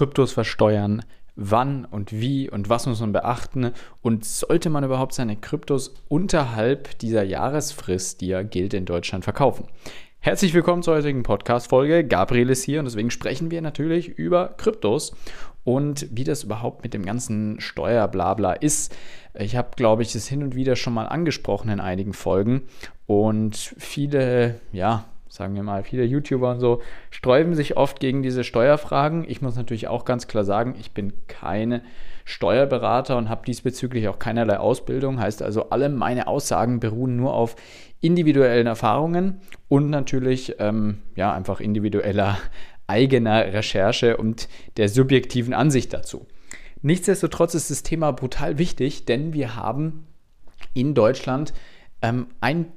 Kryptos versteuern? Wann und wie und was muss man beachten? Und sollte man überhaupt seine Kryptos unterhalb dieser Jahresfrist, die ja gilt in Deutschland, verkaufen? Herzlich willkommen zur heutigen Podcast-Folge. Gabriel ist hier und deswegen sprechen wir natürlich über Kryptos und wie das überhaupt mit dem ganzen Steuerblabla ist. Ich habe, glaube ich, das hin und wieder schon mal angesprochen in einigen Folgen und viele, ja, sagen wir mal, viele YouTuber und so sträuben sich oft gegen diese Steuerfragen. Ich muss natürlich auch ganz klar sagen, ich bin keine Steuerberater und habe diesbezüglich auch keinerlei Ausbildung. Heißt also, alle meine Aussagen beruhen nur auf individuellen Erfahrungen und natürlich ähm, ja einfach individueller eigener Recherche und der subjektiven Ansicht dazu. Nichtsdestotrotz ist das Thema brutal wichtig, denn wir haben in Deutschland ähm, ein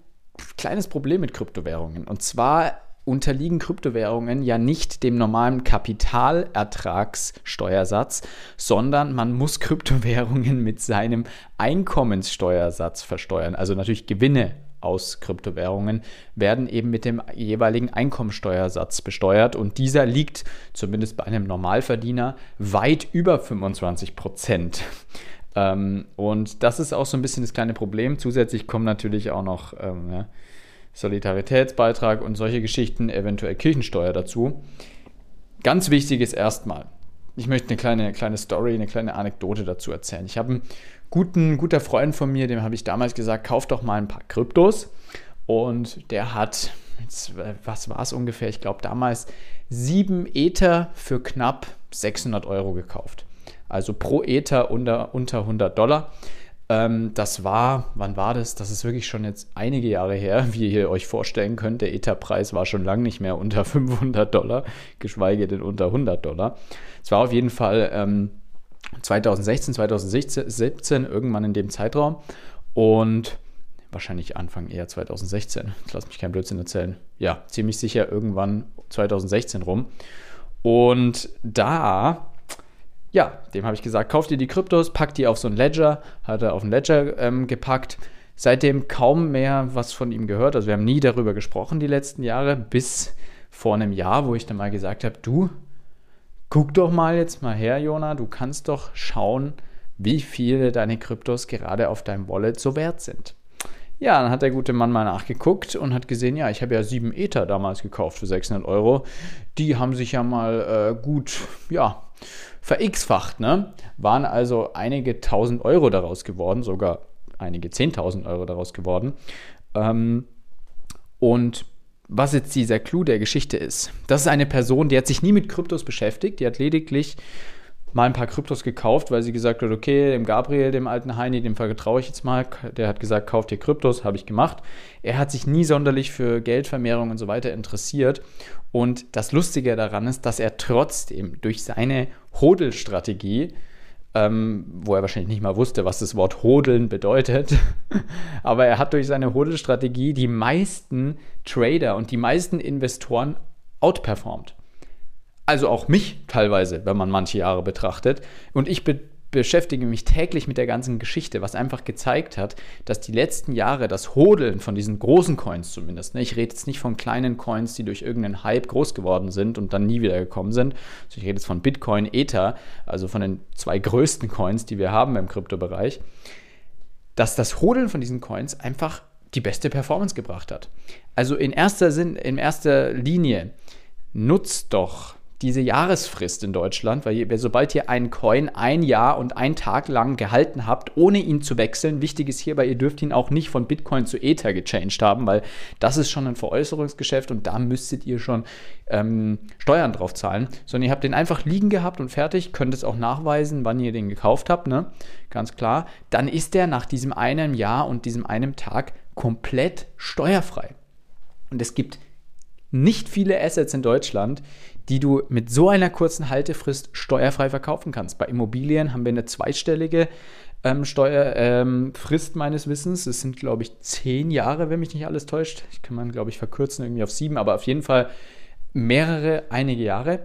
kleines Problem mit Kryptowährungen. Und zwar unterliegen Kryptowährungen ja nicht dem normalen Kapitalertragssteuersatz, sondern man muss Kryptowährungen mit seinem Einkommenssteuersatz versteuern. Also natürlich Gewinne aus Kryptowährungen werden eben mit dem jeweiligen Einkommensteuersatz besteuert und dieser liegt zumindest bei einem Normalverdiener weit über 25 Prozent. Ähm, und das ist auch so ein bisschen das kleine Problem. Zusätzlich kommen natürlich auch noch ähm, ja, Solidaritätsbeitrag und solche Geschichten, eventuell Kirchensteuer dazu. Ganz wichtig ist erstmal, ich möchte eine kleine, kleine Story, eine kleine Anekdote dazu erzählen. Ich habe einen guten, guter Freund von mir, dem habe ich damals gesagt, kauf doch mal ein paar Kryptos. Und der hat, jetzt, was war es ungefähr? Ich glaube damals sieben Ether für knapp 600 Euro gekauft also pro Ether unter, unter 100 Dollar. Ähm, das war, wann war das? Das ist wirklich schon jetzt einige Jahre her, wie ihr euch vorstellen könnt. Der Ether-Preis war schon lange nicht mehr unter 500 Dollar, geschweige denn unter 100 Dollar. Es war auf jeden Fall ähm, 2016, 2017, irgendwann in dem Zeitraum. Und wahrscheinlich Anfang eher 2016. Ich lasse mich kein Blödsinn erzählen. Ja, ziemlich sicher irgendwann 2016 rum. Und da ja, dem habe ich gesagt, kauf dir die Kryptos, pack die auf so ein Ledger, hat er auf ein Ledger ähm, gepackt. Seitdem kaum mehr was von ihm gehört. Also wir haben nie darüber gesprochen die letzten Jahre, bis vor einem Jahr, wo ich dann mal gesagt habe, du, guck doch mal jetzt mal her, Jona, du kannst doch schauen, wie viele deine Kryptos gerade auf deinem Wallet so wert sind. Ja, dann hat der gute Mann mal nachgeguckt und hat gesehen, ja, ich habe ja sieben Ether damals gekauft für 600 Euro. Die haben sich ja mal äh, gut, ja, verx-facht. Ne? Waren also einige tausend Euro daraus geworden, sogar einige zehntausend Euro daraus geworden. Ähm, und was jetzt dieser Clou der Geschichte ist, das ist eine Person, die hat sich nie mit Kryptos beschäftigt, die hat lediglich mal ein paar Kryptos gekauft, weil sie gesagt hat, okay, dem Gabriel, dem alten Heini, dem vertraue ich jetzt mal. Der hat gesagt, kauft dir Kryptos, habe ich gemacht. Er hat sich nie sonderlich für Geldvermehrung und so weiter interessiert. Und das Lustige daran ist, dass er trotzdem durch seine Hodelstrategie, ähm, wo er wahrscheinlich nicht mal wusste, was das Wort Hodeln bedeutet, aber er hat durch seine Hodelstrategie die meisten Trader und die meisten Investoren outperformed. Also auch mich teilweise, wenn man manche Jahre betrachtet. Und ich be beschäftige mich täglich mit der ganzen Geschichte, was einfach gezeigt hat, dass die letzten Jahre das Hodeln von diesen großen Coins zumindest, ne, ich rede jetzt nicht von kleinen Coins, die durch irgendeinen Hype groß geworden sind und dann nie wieder gekommen sind, also ich rede jetzt von Bitcoin, Ether, also von den zwei größten Coins, die wir haben im Kryptobereich, dass das Hodeln von diesen Coins einfach die beste Performance gebracht hat. Also in erster Sinn, in erster Linie nutzt doch diese Jahresfrist in Deutschland, weil ihr, sobald ihr einen Coin ein Jahr und einen Tag lang gehalten habt, ohne ihn zu wechseln, wichtig ist hierbei, ihr dürft ihn auch nicht von Bitcoin zu Ether gechanged haben, weil das ist schon ein Veräußerungsgeschäft und da müsstet ihr schon ähm, Steuern drauf zahlen, sondern ihr habt den einfach liegen gehabt und fertig, könnt es auch nachweisen, wann ihr den gekauft habt, ne? ganz klar. Dann ist der nach diesem einen Jahr und diesem einen Tag komplett steuerfrei. Und es gibt nicht viele Assets in Deutschland, die du mit so einer kurzen Haltefrist steuerfrei verkaufen kannst. Bei Immobilien haben wir eine zweistellige ähm, Steuerfrist ähm, meines Wissens. Es sind, glaube ich, zehn Jahre, wenn mich nicht alles täuscht. Ich kann man, glaube ich, verkürzen irgendwie auf sieben, aber auf jeden Fall mehrere, einige Jahre.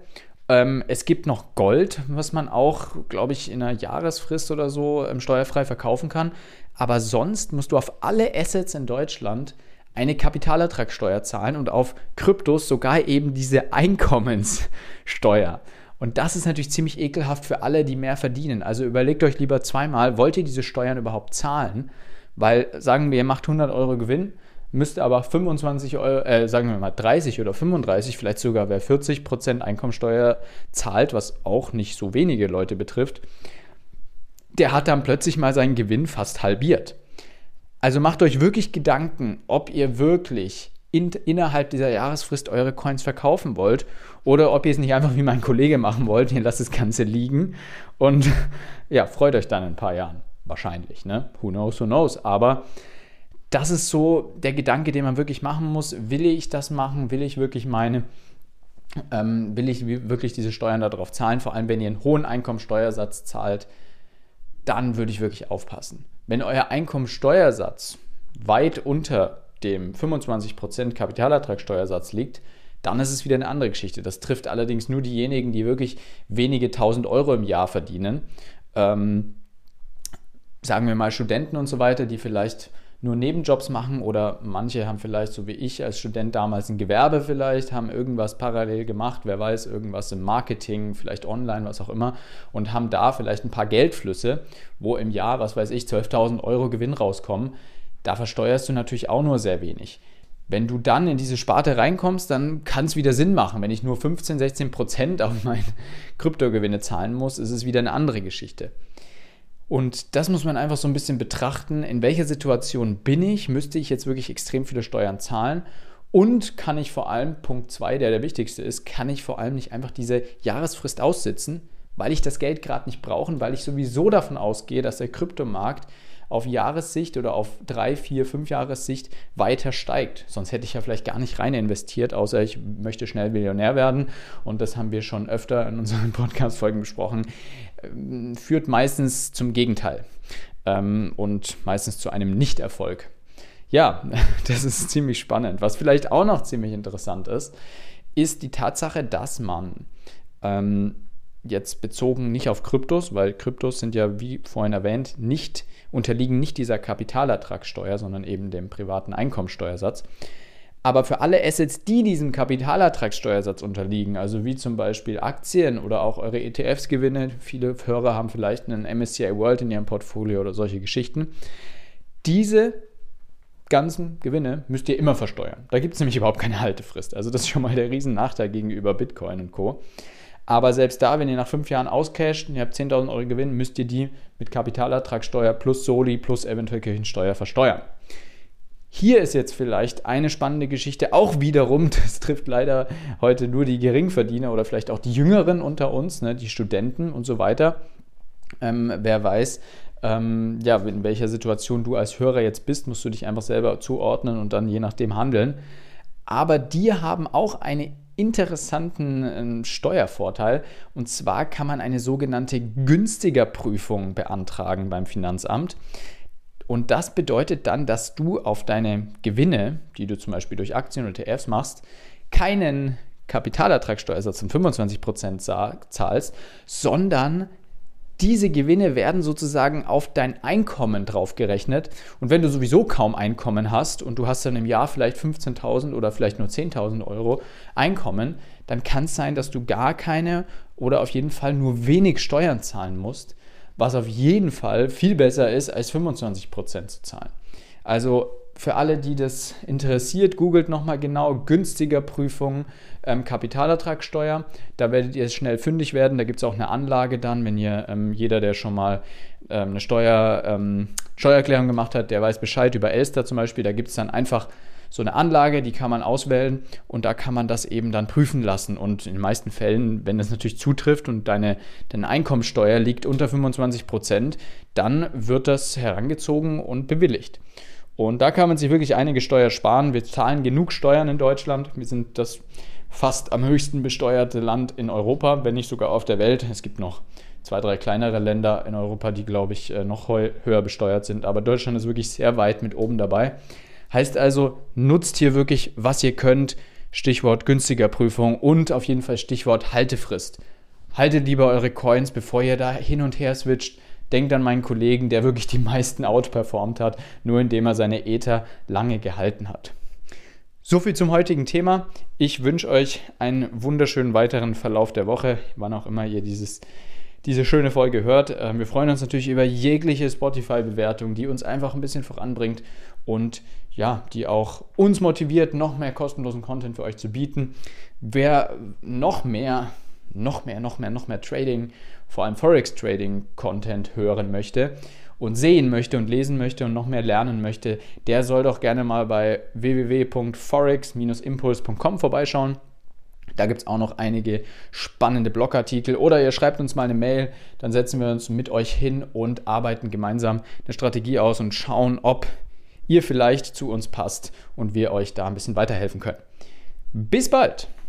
Ähm, es gibt noch Gold, was man auch, glaube ich, in einer Jahresfrist oder so ähm, steuerfrei verkaufen kann. Aber sonst musst du auf alle Assets in Deutschland eine Kapitalertragssteuer zahlen und auf Kryptos sogar eben diese Einkommenssteuer. Und das ist natürlich ziemlich ekelhaft für alle, die mehr verdienen. Also überlegt euch lieber zweimal, wollt ihr diese Steuern überhaupt zahlen? Weil sagen wir, ihr macht 100 Euro Gewinn, müsst aber 25 Euro, äh, sagen wir mal 30 oder 35, vielleicht sogar wer 40 Prozent Einkommensteuer zahlt, was auch nicht so wenige Leute betrifft, der hat dann plötzlich mal seinen Gewinn fast halbiert. Also macht euch wirklich Gedanken, ob ihr wirklich in, innerhalb dieser Jahresfrist eure Coins verkaufen wollt oder ob ihr es nicht einfach wie mein Kollege machen wollt, ihr lasst das Ganze liegen und ja, freut euch dann in ein paar Jahren. Wahrscheinlich, ne? Who knows, who knows. Aber das ist so der Gedanke, den man wirklich machen muss. Will ich das machen? Will ich wirklich meine, ähm, will ich wirklich diese Steuern darauf zahlen? Vor allem, wenn ihr einen hohen Einkommensteuersatz zahlt, dann würde ich wirklich aufpassen. Wenn euer Einkommensteuersatz weit unter dem 25% Kapitalertragssteuersatz liegt, dann ist es wieder eine andere Geschichte. Das trifft allerdings nur diejenigen, die wirklich wenige tausend Euro im Jahr verdienen. Ähm, sagen wir mal Studenten und so weiter, die vielleicht nur Nebenjobs machen oder manche haben vielleicht, so wie ich als Student damals ein Gewerbe vielleicht, haben irgendwas parallel gemacht, wer weiß, irgendwas im Marketing, vielleicht online, was auch immer und haben da vielleicht ein paar Geldflüsse, wo im Jahr, was weiß ich, 12.000 Euro Gewinn rauskommen. Da versteuerst du natürlich auch nur sehr wenig. Wenn du dann in diese Sparte reinkommst, dann kann es wieder Sinn machen. Wenn ich nur 15, 16 Prozent auf meine Kryptogewinne zahlen muss, ist es wieder eine andere Geschichte. Und das muss man einfach so ein bisschen betrachten. In welcher Situation bin ich? Müsste ich jetzt wirklich extrem viele Steuern zahlen? Und kann ich vor allem, Punkt 2, der der wichtigste ist, kann ich vor allem nicht einfach diese Jahresfrist aussitzen, weil ich das Geld gerade nicht brauche, weil ich sowieso davon ausgehe, dass der Kryptomarkt auf Jahressicht oder auf drei, vier, fünf Jahressicht weiter steigt. Sonst hätte ich ja vielleicht gar nicht rein investiert, außer ich möchte schnell Millionär werden. Und das haben wir schon öfter in unseren Podcast-Folgen besprochen. Ähm, führt meistens zum Gegenteil ähm, und meistens zu einem Nichterfolg. Ja, das ist ziemlich spannend. Was vielleicht auch noch ziemlich interessant ist, ist die Tatsache, dass man ähm, jetzt bezogen nicht auf Kryptos, weil Kryptos sind ja, wie vorhin erwähnt, nicht, unterliegen nicht dieser Kapitalertragssteuer, sondern eben dem privaten Einkommensteuersatz. Aber für alle Assets, die diesem Kapitalertragssteuersatz unterliegen, also wie zum Beispiel Aktien oder auch eure ETFs-Gewinne, viele Hörer haben vielleicht einen MSCI World in ihrem Portfolio oder solche Geschichten, diese ganzen Gewinne müsst ihr immer versteuern. Da gibt es nämlich überhaupt keine Haltefrist. Also das ist schon mal der riesen Nachteil gegenüber Bitcoin und Co. Aber selbst da, wenn ihr nach fünf Jahren auscasht und ihr habt 10.000 Euro Gewinn, müsst ihr die mit Kapitalertragssteuer plus Soli plus eventuell Kirchensteuer versteuern. Hier ist jetzt vielleicht eine spannende Geschichte, auch wiederum, das trifft leider heute nur die Geringverdiener oder vielleicht auch die Jüngeren unter uns, ne, die Studenten und so weiter. Ähm, wer weiß, ähm, ja, in welcher Situation du als Hörer jetzt bist, musst du dich einfach selber zuordnen und dann je nachdem handeln. Aber die haben auch eine interessanten äh, Steuervorteil. Und zwar kann man eine sogenannte günstiger Prüfung beantragen beim Finanzamt. Und das bedeutet dann, dass du auf deine Gewinne, die du zum Beispiel durch Aktien oder ETFs machst, keinen Kapitalertragssteuersatz von 25% zahlst, sondern diese Gewinne werden sozusagen auf dein Einkommen draufgerechnet. Und wenn du sowieso kaum Einkommen hast und du hast dann im Jahr vielleicht 15.000 oder vielleicht nur 10.000 Euro Einkommen, dann kann es sein, dass du gar keine oder auf jeden Fall nur wenig Steuern zahlen musst, was auf jeden Fall viel besser ist, als 25% zu zahlen. Also für alle, die das interessiert, googelt nochmal genau günstiger Prüfung ähm, Kapitalertragssteuer. Da werdet ihr schnell fündig werden. Da gibt es auch eine Anlage dann, wenn ihr ähm, jeder, der schon mal ähm, eine Steuer, ähm, Steuererklärung gemacht hat, der weiß Bescheid über Elster zum Beispiel. Da gibt es dann einfach so eine Anlage, die kann man auswählen und da kann man das eben dann prüfen lassen. Und in den meisten Fällen, wenn das natürlich zutrifft und deine, deine Einkommensteuer liegt unter 25 Prozent, dann wird das herangezogen und bewilligt. Und da kann man sich wirklich einige Steuer sparen. Wir zahlen genug Steuern in Deutschland. Wir sind das fast am höchsten besteuerte Land in Europa, wenn nicht sogar auf der Welt. Es gibt noch zwei, drei kleinere Länder in Europa, die, glaube ich, äh, noch höher besteuert sind. Aber Deutschland ist wirklich sehr weit mit oben dabei. Heißt also, nutzt hier wirklich, was ihr könnt. Stichwort günstiger Prüfung und auf jeden Fall Stichwort Haltefrist. Haltet lieber eure Coins, bevor ihr da hin und her switcht. Denkt an meinen Kollegen, der wirklich die meisten outperformt hat, nur indem er seine Ether lange gehalten hat. So viel zum heutigen Thema. Ich wünsche euch einen wunderschönen weiteren Verlauf der Woche, wann auch immer ihr dieses, diese schöne Folge hört. Ähm, wir freuen uns natürlich über jegliche Spotify-Bewertung, die uns einfach ein bisschen voranbringt und ja, die auch uns motiviert, noch mehr kostenlosen Content für euch zu bieten. Wer noch mehr, noch mehr, noch mehr, noch mehr Trading, vor allem Forex-Trading-Content hören möchte, und sehen möchte und lesen möchte und noch mehr lernen möchte, der soll doch gerne mal bei www.forex-impuls.com vorbeischauen. Da gibt es auch noch einige spannende Blogartikel oder ihr schreibt uns mal eine Mail, dann setzen wir uns mit euch hin und arbeiten gemeinsam eine Strategie aus und schauen, ob ihr vielleicht zu uns passt und wir euch da ein bisschen weiterhelfen können. Bis bald!